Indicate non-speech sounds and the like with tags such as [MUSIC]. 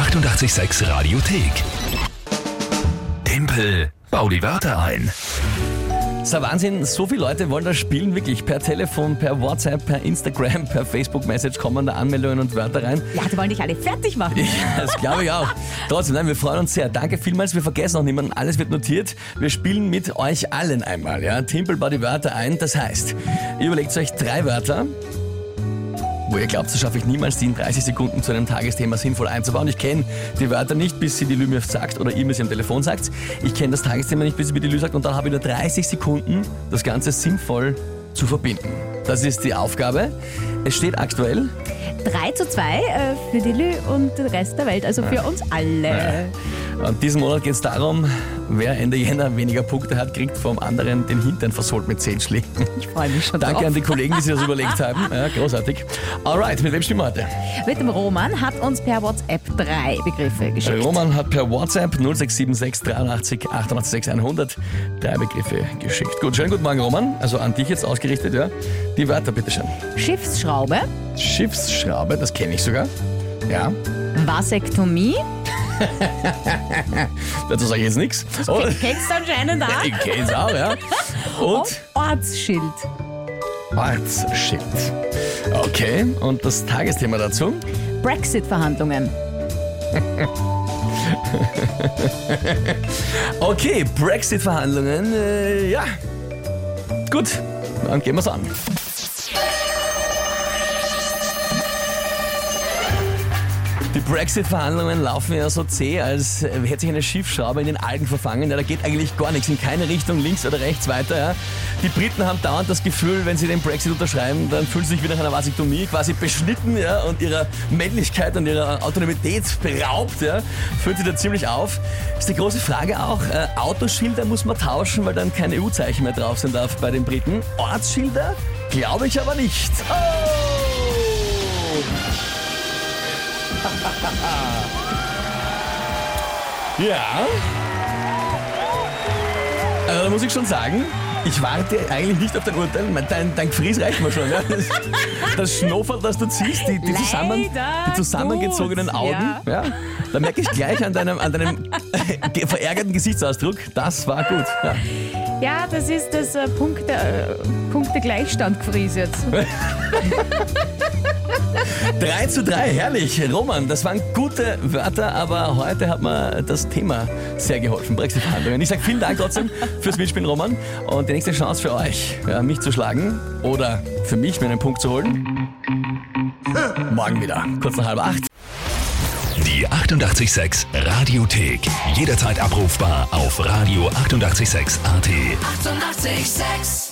886 Radiothek. Tempel, bau die Wörter ein. Das ist ein Wahnsinn, so viele Leute wollen das spielen, wirklich per Telefon, per WhatsApp, per Instagram, per Facebook-Message kommen da Anmeldungen und Wörter rein. Ja, die wollen dich alle fertig machen. Ja, das glaube ich auch. [LAUGHS] Trotzdem, nein, wir freuen uns sehr. Danke vielmals, wir vergessen auch niemanden, alles wird notiert. Wir spielen mit euch allen einmal, ja. Timpel baut die Wörter ein, das heißt, ihr überlegt euch drei Wörter, wo ihr glaubt, das schaffe ich niemals, die in 30 Sekunden zu einem Tagesthema sinnvoll einzubauen. Ich kenne die Wörter nicht, bis sie die Lü mir sagt oder ihr mir sie am Telefon sagt. Ich kenne das Tagesthema nicht, bis sie mir die Lü sagt und dann habe ich nur 30 Sekunden, das Ganze sinnvoll zu verbinden. Das ist die Aufgabe. Es steht aktuell 3 zu 2 äh, für die Lü und den Rest der Welt, also für uns alle. Und diesen Monat geht es darum, wer Ende Jänner weniger Punkte hat, kriegt vom anderen den Hintern versohlt mit 10 Schlägen. Ich freue mich schon Danke drauf. an die Kollegen, die sich das überlegt haben. Ja, großartig. Alright, mit wem stimmen wir heute? Mit dem Roman hat uns per WhatsApp drei Begriffe geschickt. Roman hat per WhatsApp 0676 83 88 100 drei Begriffe geschickt. Gut, schönen guten Morgen, Roman. Also an dich jetzt ausgerichtet, ja. Die Wörter bitteschön. Schiffsschraube, Schiffsschraube, das kenne ich sogar. Ja, Vasektomie, [LAUGHS] dazu sage ich jetzt nichts. Und, kennst du anscheinend [LAUGHS] auch, ich kenne es auch, ja. Und und Ortsschild. Ortsschild. Okay, und das Tagesthema dazu? Brexit-Verhandlungen. [LAUGHS] Okay, Brexit-Verhandlungen, äh, ja. Gut, dann gehen wir's an. Die Brexit-Verhandlungen laufen ja so zäh, als hätte sich eine Schiffsschraube in den Algen verfangen. Ja, da geht eigentlich gar nichts in keine Richtung, links oder rechts weiter. Ja. Die Briten haben dauernd das Gefühl, wenn sie den Brexit unterschreiben, dann fühlen sie sich wieder nach einer Vasektomie quasi beschnitten ja, und ihrer Männlichkeit und ihrer Autonomität beraubt. Ja. Fühlt sie da ziemlich auf. Ist die große Frage auch, äh, Autoschilder muss man tauschen, weil dann kein EU-Zeichen mehr drauf sein darf bei den Briten. Ortsschilder? Glaube ich aber nicht. Oh! Ja. Also, da muss ich schon sagen, ich warte eigentlich nicht auf dein Urteil. Dein, dein Gefries reicht mir schon. Ja? Das, das das du ziehst, die, die, zusammen, die zusammengezogenen gut, Augen, ja. da merke ich gleich an deinem, an deinem ge- verärgerten Gesichtsausdruck, das war gut. Ja. Ja, das ist das äh, Punkte, äh, Punkte-Gleichstand gefries jetzt. [LAUGHS] 3 zu 3, herrlich. Roman, das waren gute Wörter, aber heute hat mir das Thema sehr geholfen, Brexit-Verhandlungen. Ich sage vielen Dank trotzdem fürs Mitspielen, Roman. Und die nächste Chance für euch, ja, mich zu schlagen oder für mich, mir einen Punkt zu holen, morgen wieder, kurz nach halb acht. Die 886 Radiothek. Jederzeit abrufbar auf radio886.at. 886! 886